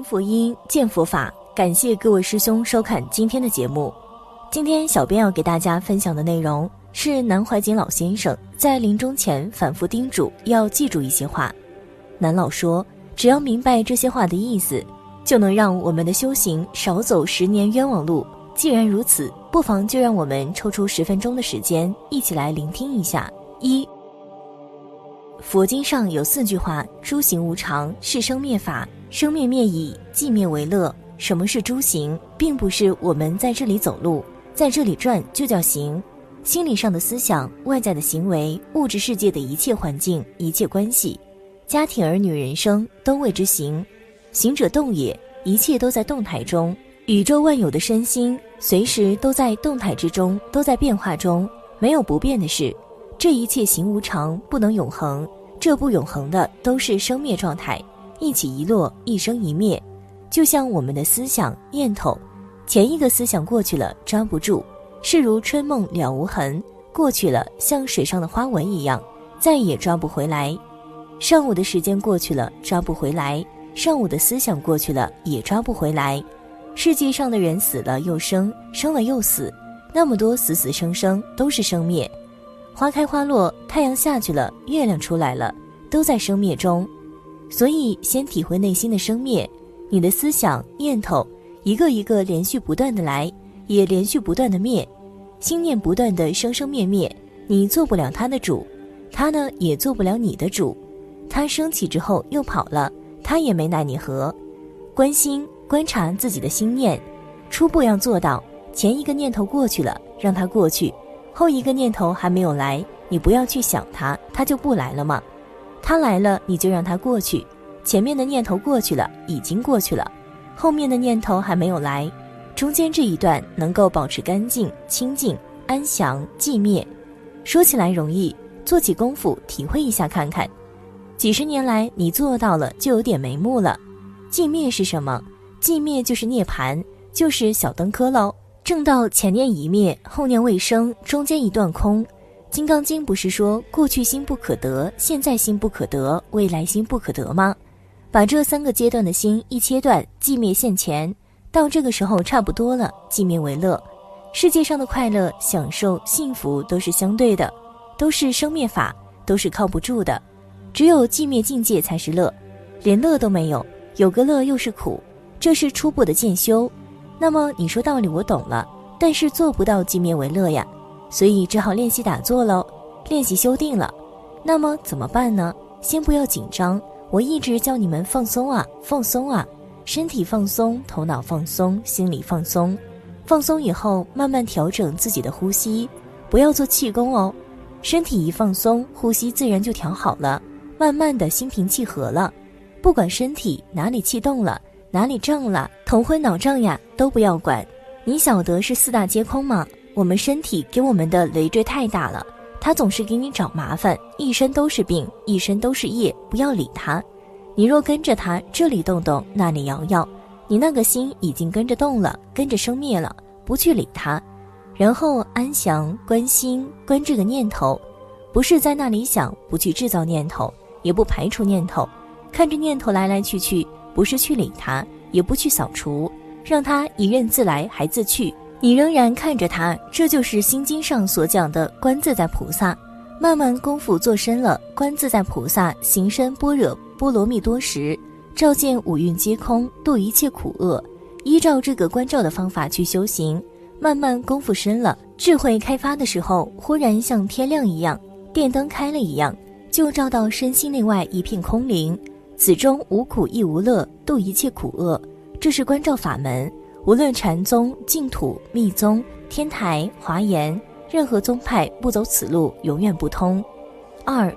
闻佛音，见佛法。感谢各位师兄收看今天的节目。今天小编要给大家分享的内容是南怀瑾老先生在临终前反复叮嘱要记住一些话。南老说，只要明白这些话的意思，就能让我们的修行少走十年冤枉路。既然如此，不妨就让我们抽出十分钟的时间，一起来聆听一下。一，佛经上有四句话：诸行无常，是生灭法。生灭灭已，寂灭为乐。什么是诸行？并不是我们在这里走路，在这里转就叫行。心理上的思想、外在的行为、物质世界的一切环境、一切关系、家庭、儿女、人生，都谓之行。行者动也，一切都在动态中。宇宙万有的身心，随时都在动态之中，都在变化中，没有不变的事。这一切行无常，不能永恒。这不永恒的，都是生灭状态。一起一落，一生一灭，就像我们的思想念头，前一个思想过去了，抓不住，是如春梦了无痕，过去了，像水上的花纹一样，再也抓不回来。上午的时间过去了，抓不回来；上午的思想过去了，也抓不回来。世界上的人死了又生，生了又死，那么多死死生生，都是生灭。花开花落，太阳下去了，月亮出来了，都在生灭中。所以，先体会内心的生灭，你的思想念头一个一个连续不断的来，也连续不断的灭，心念不断的生生灭灭，你做不了他的主，他呢也做不了你的主。他升起之后又跑了，他也没奈你何。关心观察自己的心念，初步要做到，前一个念头过去了，让它过去；后一个念头还没有来，你不要去想它，它就不来了吗？它来了，你就让它过去。前面的念头过去了，已经过去了，后面的念头还没有来，中间这一段能够保持干净、清净、安详、寂灭。说起来容易，做起功夫体会一下看看。几十年来你做到了，就有点眉目了。寂灭是什么？寂灭就是涅槃，就是小灯科喽。正道前念一灭，后念未生，中间一段空。《金刚经》不是说过去心不可得，现在心不可得，未来心不可得吗？把这三个阶段的心一切断，寂灭现前，到这个时候差不多了，寂灭为乐。世界上的快乐、享受、幸福都是相对的，都是生灭法，都是靠不住的。只有寂灭境界才是乐，连乐都没有，有个乐又是苦，这是初步的渐修。那么你说道理我懂了，但是做不到寂灭为乐呀。所以只好练习打坐喽，练习修定了。那么怎么办呢？先不要紧张，我一直叫你们放松啊，放松啊，身体放松，头脑放松，心理放松。放松以后，慢慢调整自己的呼吸，不要做气功哦。身体一放松，呼吸自然就调好了，慢慢的心平气和了。不管身体哪里气动了，哪里胀了，头昏脑胀呀，都不要管。你晓得是四大皆空吗？我们身体给我们的累赘太大了，它总是给你找麻烦，一身都是病，一身都是业，不要理它。你若跟着它这里动动，那里摇摇，你那个心已经跟着动了，跟着生灭了，不去理它，然后安详观心观这个念头，不是在那里想，不去制造念头，也不排除念头，看着念头来来去去，不是去理他，也不去扫除，让他一任自来还自去。你仍然看着他，这就是《心经》上所讲的观自在菩萨。慢慢功夫做深了，观自在菩萨行深般若波罗蜜多时，照见五蕴皆空，度一切苦厄。依照这个关照的方法去修行，慢慢功夫深了，智慧开发的时候，忽然像天亮一样，电灯开了一样，就照到身心内外一片空灵，此中无苦亦无乐，度一切苦厄。这是关照法门。无论禅宗、净土、密宗、天台、华严，任何宗派不走此路，永远不通。二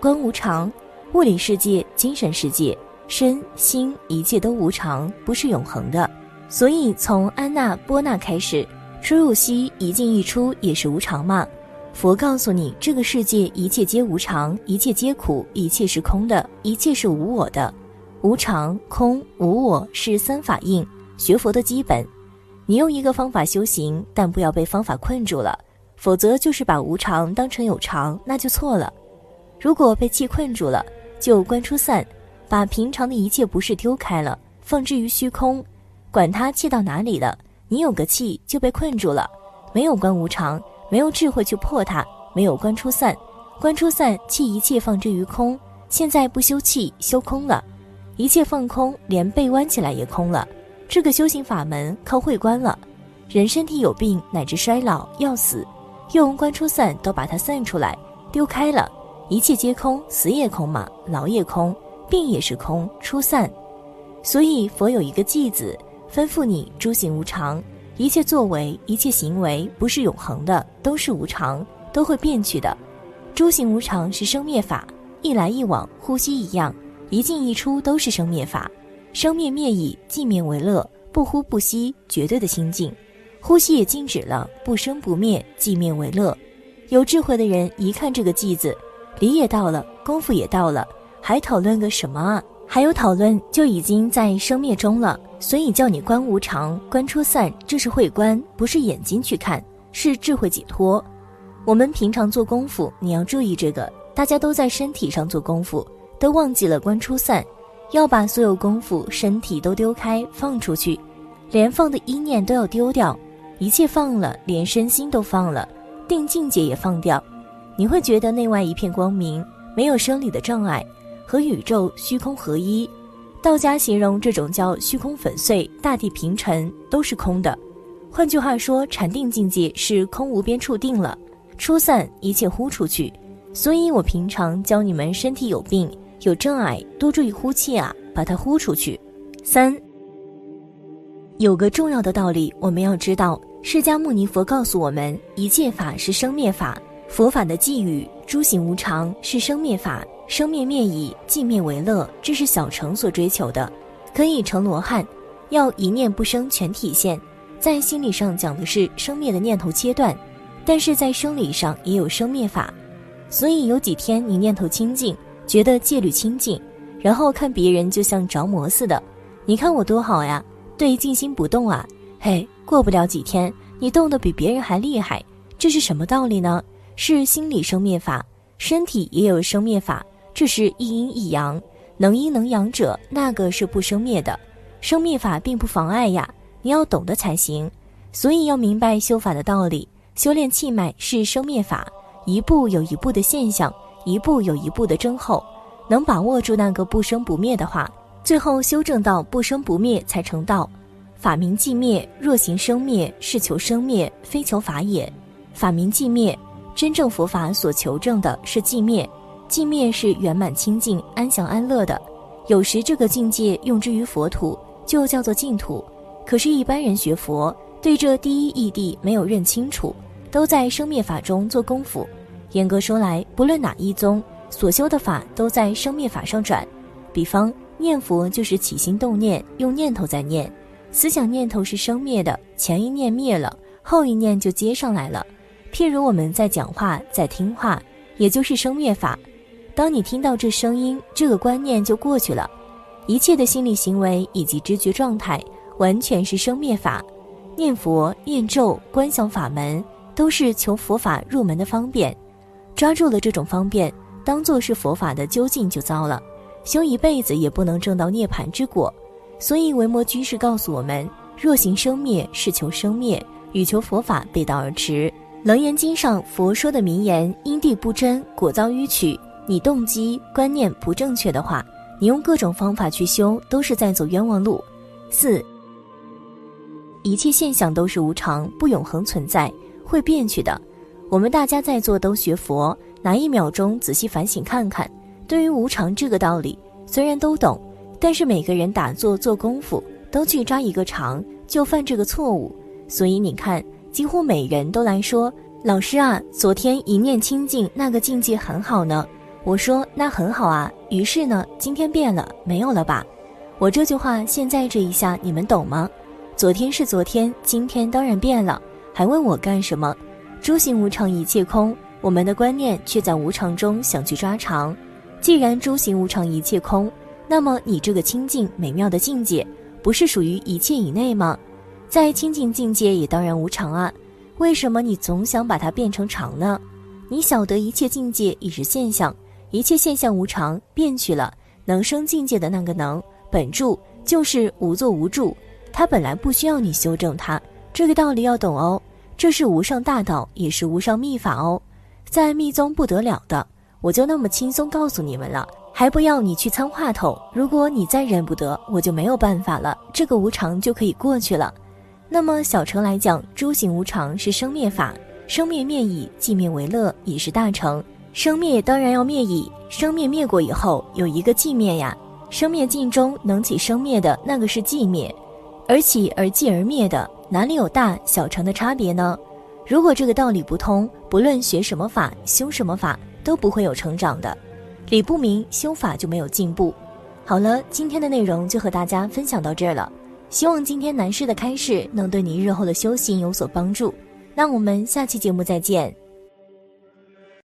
观无常，物理世界、精神世界、身心一切都无常，不是永恒的。所以从安娜波那开始，出入息一进一出也是无常嘛。佛告诉你，这个世界一切皆无常，一切皆苦，一切是空的，一切是无我的。无常、空、无我是三法印。学佛的基本，你用一个方法修行，但不要被方法困住了，否则就是把无常当成有常，那就错了。如果被气困住了，就观出散，把平常的一切不是丢开了，放置于虚空，管它气到哪里了。你有个气就被困住了，没有观无常，没有智慧去破它，没有观出散，观出散弃一切放置于空。现在不修气，修空了，一切放空，连背弯起来也空了。这个修行法门靠会观了。人身体有病乃至衰老要死，用观出散都把它散出来，丢开了，一切皆空，死也空嘛，老也空，病也是空，出散。所以佛有一个偈子。吩咐你诸行无常，一切作为、一切行为不是永恒的，都是无常，都会变去的。诸行无常是生灭法，一来一往，呼吸一样，一进一出都是生灭法。生灭灭已，寂灭为乐，不呼不吸，绝对的心境。呼吸也静止了，不生不灭，寂灭为乐。有智慧的人一看这个寂字，理也到了，功夫也到了，还讨论个什么啊？还有讨论就已经在生灭中了。所以叫你观无常，观出散，这是慧观，不是眼睛去看，是智慧解脱。我们平常做功夫，你要注意这个。大家都在身体上做功夫，都忘记了观出散，要把所有功夫、身体都丢开，放出去，连放的一念都要丢掉，一切放了，连身心都放了，定境界也放掉，你会觉得内外一片光明，没有生理的障碍，和宇宙虚空合一。道家形容这种叫虚空粉碎，大地平沉，都是空的。换句话说，禅定境界是空无边处定了，出散一切呼出去。所以我平常教你们，身体有病有障碍，多注意呼气啊，把它呼出去。三，有个重要的道理，我们要知道，释迦牟尼佛告诉我们，一切法是生灭法，佛法的寄语，诸行无常是生灭法。生灭灭已，寂灭为乐，这是小乘所追求的，可以成罗汉。要一念不生全体现，在心理上讲的是生灭的念头切断，但是在生理上也有生灭法。所以有几天你念头清净，觉得戒律清净，然后看别人就像着魔似的。你看我多好呀，对，静心不动啊。嘿，过不了几天，你动得比别人还厉害，这是什么道理呢？是心理生灭法，身体也有生灭法。这是一阴一阳，能阴能阳者，那个是不生灭的，生灭法并不妨碍呀，你要懂得才行。所以要明白修法的道理，修炼气脉是生灭法，一步有一步的现象，一步有一步的增厚，能把握住那个不生不灭的话，最后修正到不生不灭才成道。法明寂灭，若行生灭，是求生灭，非求法也。法明寂灭，真正佛法所求证的是寂灭。寂灭是圆满清净、安详安乐的。有时这个境界用之于佛土，就叫做净土。可是，一般人学佛，对这第一义谛没有认清楚，都在生灭法中做功夫。严格说来，不论哪一宗，所修的法都在生灭法上转。比方念佛，就是起心动念，用念头在念，思想念头是生灭的，前一念灭了，后一念就接上来了。譬如我们在讲话，在听话，也就是生灭法。当你听到这声音，这个观念就过去了。一切的心理行为以及知觉状态，完全是生灭法。念佛、念咒、观想法门，都是求佛法入门的方便。抓住了这种方便，当做是佛法的究竟，就糟了。修一辈子也不能证到涅槃之果。所以维摩居士告诉我们：若行生灭，是求生灭，与求佛法背道而驰。楞严经上佛说的名言：因地不真，果遭迂曲。你动机观念不正确的话，你用各种方法去修，都是在走冤枉路。四，一切现象都是无常，不永恒存在，会变去的。我们大家在座都学佛，拿一秒钟仔细反省看看，对于无常这个道理，虽然都懂，但是每个人打坐做功夫，都去抓一个常，就犯这个错误。所以你看，几乎每人都来说：“老师啊，昨天一念清净，那个境界很好呢。”我说那很好啊，于是呢，今天变了，没有了吧？我这句话现在这一下你们懂吗？昨天是昨天，今天当然变了，还问我干什么？诸行无常，一切空，我们的观念却在无常中想去抓常。既然诸行无常，一切空，那么你这个清净美妙的境界，不是属于一切以内吗？在清净境界也当然无常啊，为什么你总想把它变成常呢？你晓得一切境界已是现象。一切现象无常，变去了，能生境界的那个能，本住就是无作无住，它本来不需要你修正它。这个道理要懂哦，这是无上大道，也是无上秘法哦。在密宗不得了的，我就那么轻松告诉你们了，还不要你去参话头。如果你再忍不得，我就没有办法了，这个无常就可以过去了。那么小乘来讲，诸行无常是生灭法，生灭灭已，寂灭为乐，已是大成。生灭当然要灭矣，生灭灭过以后有一个寂灭呀。生灭尽中能起生灭的那个是寂灭，而起而寂而灭的。哪里有大小乘的差别呢？如果这个道理不通，不论学什么法、修什么法，都不会有成长的。理不明，修法就没有进步。好了，今天的内容就和大家分享到这儿了。希望今天南师的开示能对你日后的修行有所帮助。那我们下期节目再见。